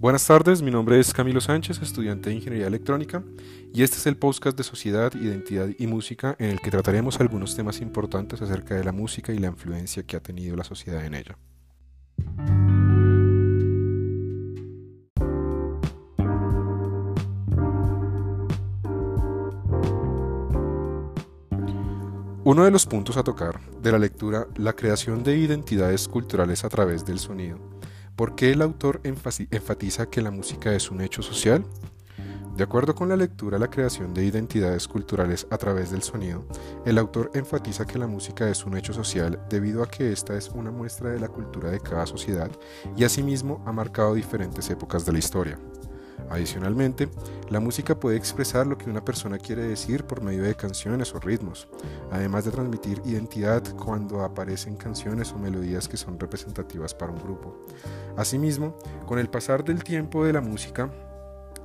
Buenas tardes, mi nombre es Camilo Sánchez, estudiante de Ingeniería Electrónica, y este es el podcast de Sociedad, Identidad y Música en el que trataremos algunos temas importantes acerca de la música y la influencia que ha tenido la sociedad en ella. Uno de los puntos a tocar de la lectura, la creación de identidades culturales a través del sonido ¿Por qué el autor enfatiza que la música es un hecho social? De acuerdo con la lectura La creación de identidades culturales a través del sonido, el autor enfatiza que la música es un hecho social debido a que esta es una muestra de la cultura de cada sociedad y asimismo ha marcado diferentes épocas de la historia. Adicionalmente, la música puede expresar lo que una persona quiere decir por medio de canciones o ritmos, además de transmitir identidad cuando aparecen canciones o melodías que son representativas para un grupo. Asimismo, con el pasar del tiempo de la música,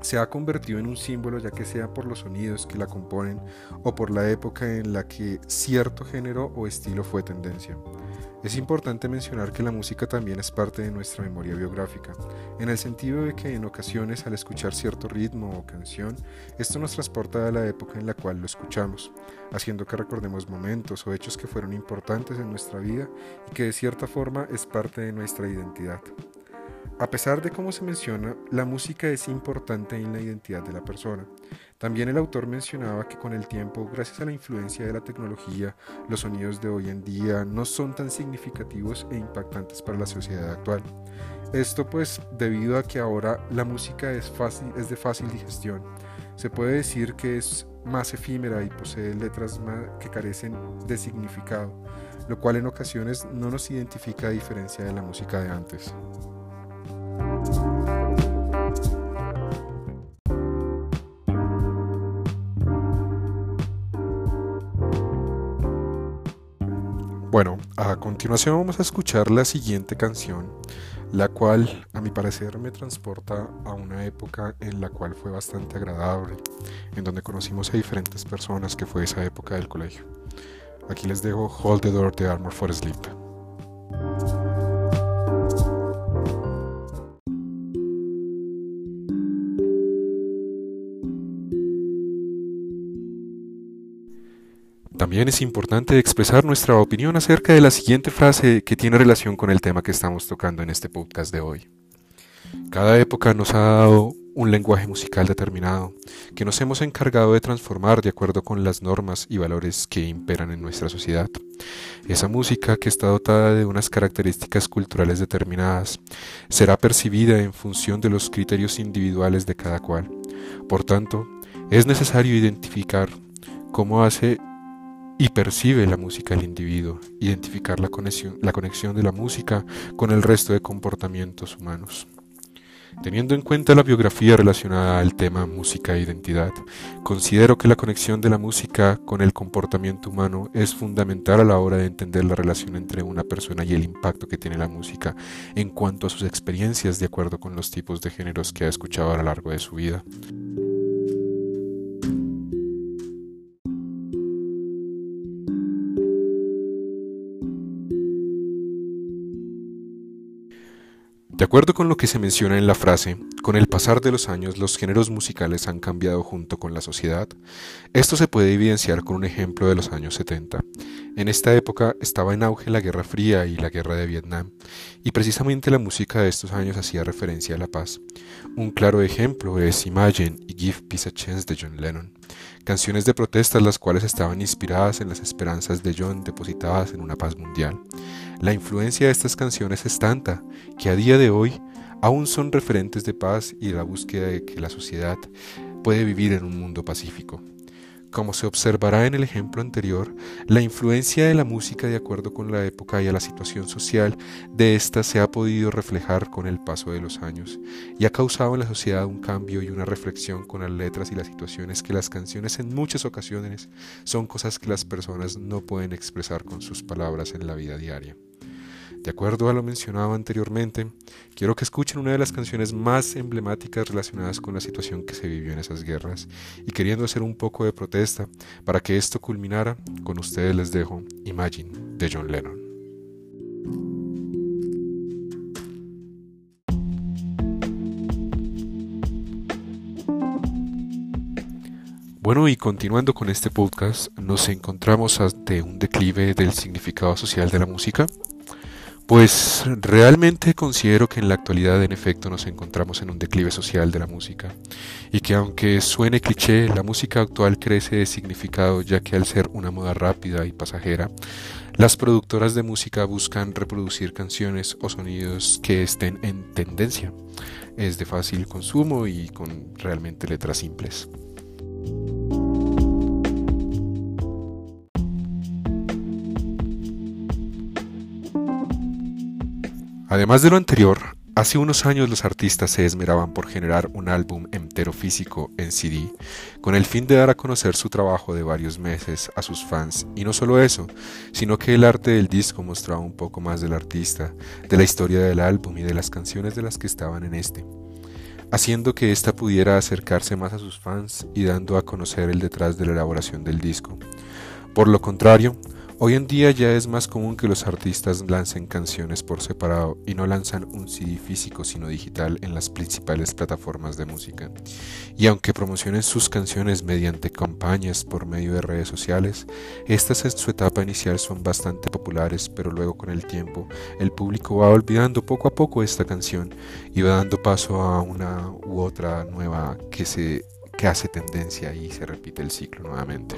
se ha convertido en un símbolo ya que sea por los sonidos que la componen o por la época en la que cierto género o estilo fue tendencia. Es importante mencionar que la música también es parte de nuestra memoria biográfica, en el sentido de que en ocasiones al escuchar cierto ritmo o canción, esto nos transporta a la época en la cual lo escuchamos, haciendo que recordemos momentos o hechos que fueron importantes en nuestra vida y que de cierta forma es parte de nuestra identidad. A pesar de cómo se menciona, la música es importante en la identidad de la persona. También el autor mencionaba que con el tiempo, gracias a la influencia de la tecnología, los sonidos de hoy en día no son tan significativos e impactantes para la sociedad actual. Esto pues debido a que ahora la música es, es de fácil digestión. Se puede decir que es más efímera y posee letras que carecen de significado, lo cual en ocasiones no nos identifica a diferencia de la música de antes. Bueno, a continuación vamos a escuchar la siguiente canción, la cual a mi parecer me transporta a una época en la cual fue bastante agradable, en donde conocimos a diferentes personas que fue esa época del colegio. Aquí les dejo Hold the Door de Armor for Sleep. También es importante expresar nuestra opinión acerca de la siguiente frase que tiene relación con el tema que estamos tocando en este podcast de hoy. Cada época nos ha dado un lenguaje musical determinado, que nos hemos encargado de transformar de acuerdo con las normas y valores que imperan en nuestra sociedad. Esa música que está dotada de unas características culturales determinadas será percibida en función de los criterios individuales de cada cual. Por tanto, es necesario identificar cómo hace y percibe la música el individuo, identificar la conexión, la conexión de la música con el resto de comportamientos humanos. Teniendo en cuenta la biografía relacionada al tema música e identidad, considero que la conexión de la música con el comportamiento humano es fundamental a la hora de entender la relación entre una persona y el impacto que tiene la música en cuanto a sus experiencias de acuerdo con los tipos de géneros que ha escuchado a lo largo de su vida. De acuerdo con lo que se menciona en la frase, con el pasar de los años los géneros musicales han cambiado junto con la sociedad. Esto se puede evidenciar con un ejemplo de los años 70. En esta época estaba en auge la Guerra Fría y la Guerra de Vietnam, y precisamente la música de estos años hacía referencia a la paz. Un claro ejemplo es Imagine y Give Peace a Chance de John Lennon, canciones de protestas las cuales estaban inspiradas en las esperanzas de John depositadas en una paz mundial. La influencia de estas canciones es tanta que a día de hoy aún son referentes de paz y de la búsqueda de que la sociedad puede vivir en un mundo pacífico. Como se observará en el ejemplo anterior, la influencia de la música de acuerdo con la época y a la situación social de ésta se ha podido reflejar con el paso de los años y ha causado en la sociedad un cambio y una reflexión con las letras y las situaciones que las canciones en muchas ocasiones son cosas que las personas no pueden expresar con sus palabras en la vida diaria. De acuerdo a lo mencionado anteriormente, quiero que escuchen una de las canciones más emblemáticas relacionadas con la situación que se vivió en esas guerras y queriendo hacer un poco de protesta para que esto culminara, con ustedes les dejo Imagine de John Lennon. Bueno, y continuando con este podcast, nos encontramos ante un declive del significado social de la música pues realmente considero que en la actualidad en efecto nos encontramos en un declive social de la música y que aunque suene cliché, la música actual crece de significado ya que al ser una moda rápida y pasajera, las productoras de música buscan reproducir canciones o sonidos que estén en tendencia. Es de fácil consumo y con realmente letras simples. Además de lo anterior, hace unos años los artistas se esmeraban por generar un álbum entero físico en CD, con el fin de dar a conocer su trabajo de varios meses a sus fans, y no solo eso, sino que el arte del disco mostraba un poco más del artista, de la historia del álbum y de las canciones de las que estaban en este, haciendo que ésta pudiera acercarse más a sus fans y dando a conocer el detrás de la elaboración del disco. Por lo contrario, Hoy en día ya es más común que los artistas lancen canciones por separado y no lanzan un CD físico sino digital en las principales plataformas de música. Y aunque promocionen sus canciones mediante campañas por medio de redes sociales, estas en su etapa inicial son bastante populares, pero luego con el tiempo el público va olvidando poco a poco esta canción y va dando paso a una u otra nueva que se que hace tendencia y se repite el ciclo nuevamente.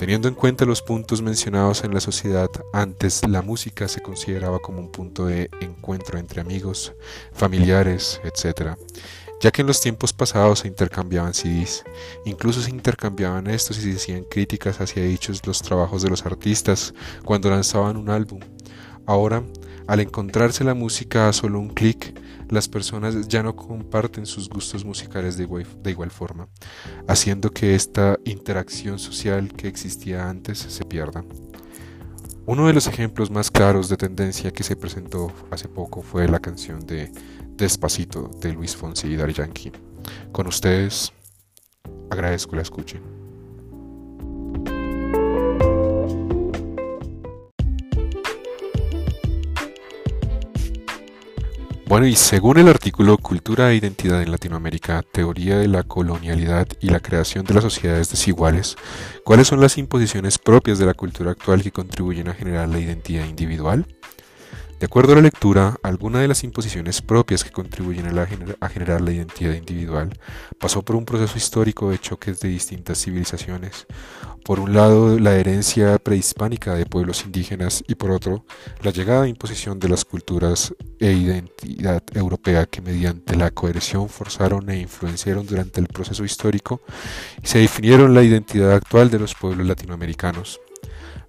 Teniendo en cuenta los puntos mencionados en la sociedad, antes la música se consideraba como un punto de encuentro entre amigos, familiares, etc. Ya que en los tiempos pasados se intercambiaban CDs, incluso se intercambiaban estos y se hacían críticas hacia dichos los trabajos de los artistas cuando lanzaban un álbum. Ahora, al encontrarse la música a solo un clic, las personas ya no comparten sus gustos musicales de igual, forma, haciendo que esta interacción social que existía antes se pierda. Uno de los ejemplos más claros de tendencia que se presentó hace poco fue la canción de Despacito de Luis Fonsi y Dar Yankee. Con ustedes, agradezco la escuchen. Bueno, y según el artículo Cultura e Identidad en Latinoamérica, Teoría de la Colonialidad y la Creación de las Sociedades Desiguales, ¿cuáles son las imposiciones propias de la cultura actual que contribuyen a generar la identidad individual? De acuerdo a la lectura, alguna de las imposiciones propias que contribuyen a, generar la identidad individual pasó por un proceso histórico de choques de distintas civilizaciones. Por un lado, la herencia prehispánica de pueblos indígenas y por otro, la llegada e imposición de las culturas e identidad europea que mediante la coerción forzaron e influenciaron durante el proceso histórico y se definieron la identidad actual de los pueblos latinoamericanos.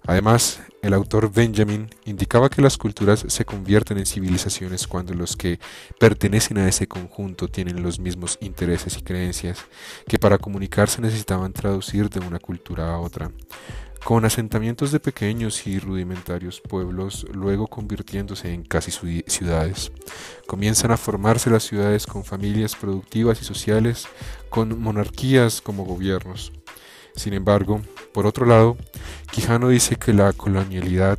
Además, el autor Benjamin indicaba que las culturas se convierten en civilizaciones cuando los que pertenecen a ese conjunto tienen los mismos intereses y creencias que para comunicarse necesitaban traducir de una cultura a otra. Con asentamientos de pequeños y rudimentarios pueblos, luego convirtiéndose en casi ciudades. Comienzan a formarse las ciudades con familias productivas y sociales, con monarquías como gobiernos. Sin embargo, por otro lado, Quijano dice que la colonialidad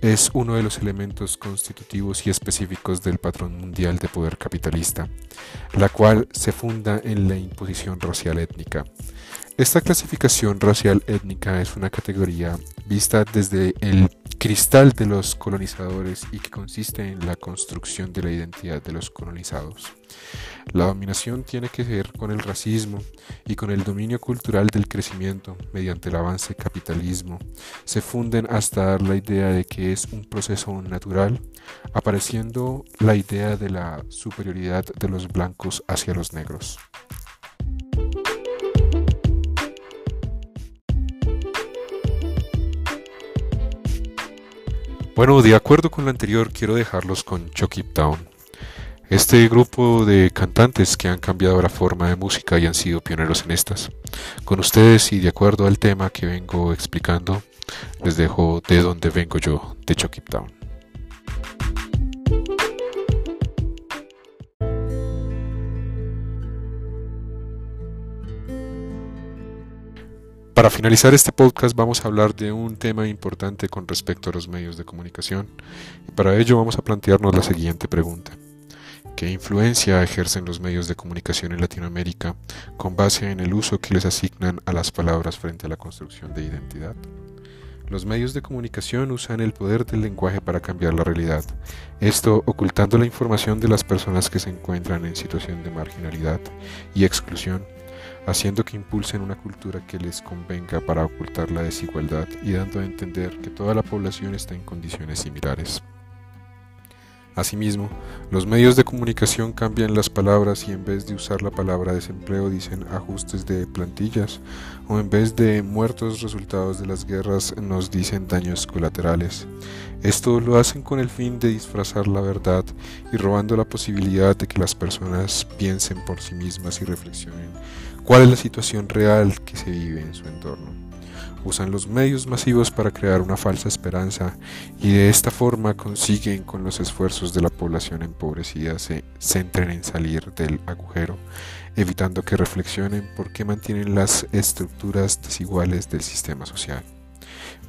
es uno de los elementos constitutivos y específicos del patrón mundial de poder capitalista, la cual se funda en la imposición racial étnica. Esta clasificación racial étnica es una categoría vista desde el cristal de los colonizadores y que consiste en la construcción de la identidad de los colonizados. La dominación tiene que ver con el racismo y con el dominio cultural del crecimiento mediante el avance capitalismo. Se funden hasta dar la idea de que es un proceso natural, apareciendo la idea de la superioridad de los blancos hacia los negros. Bueno, de acuerdo con lo anterior, quiero dejarlos con Chucky Town. Este grupo de cantantes que han cambiado la forma de música y han sido pioneros en estas. Con ustedes y de acuerdo al tema que vengo explicando, les dejo de dónde vengo yo, de Chucky Town. Para finalizar este podcast vamos a hablar de un tema importante con respecto a los medios de comunicación y para ello vamos a plantearnos la siguiente pregunta. ¿Qué influencia ejercen los medios de comunicación en Latinoamérica con base en el uso que les asignan a las palabras frente a la construcción de identidad? Los medios de comunicación usan el poder del lenguaje para cambiar la realidad, esto ocultando la información de las personas que se encuentran en situación de marginalidad y exclusión, haciendo que impulsen una cultura que les convenga para ocultar la desigualdad y dando a entender que toda la población está en condiciones similares. Asimismo, los medios de comunicación cambian las palabras y en vez de usar la palabra desempleo dicen ajustes de plantillas o en vez de muertos resultados de las guerras nos dicen daños colaterales. Esto lo hacen con el fin de disfrazar la verdad y robando la posibilidad de que las personas piensen por sí mismas y reflexionen cuál es la situación real que se vive en su entorno usan los medios masivos para crear una falsa esperanza y de esta forma consiguen con los esfuerzos de la población empobrecida se centren en salir del agujero, evitando que reflexionen por qué mantienen las estructuras desiguales del sistema social.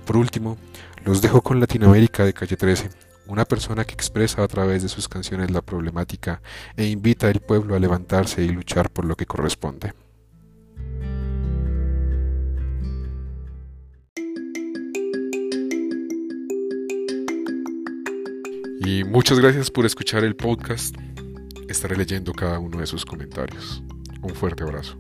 Por último, los dejo con Latinoamérica de Calle 13, una persona que expresa a través de sus canciones la problemática e invita al pueblo a levantarse y luchar por lo que corresponde. Y muchas gracias por escuchar el podcast. Estaré leyendo cada uno de sus comentarios. Un fuerte abrazo.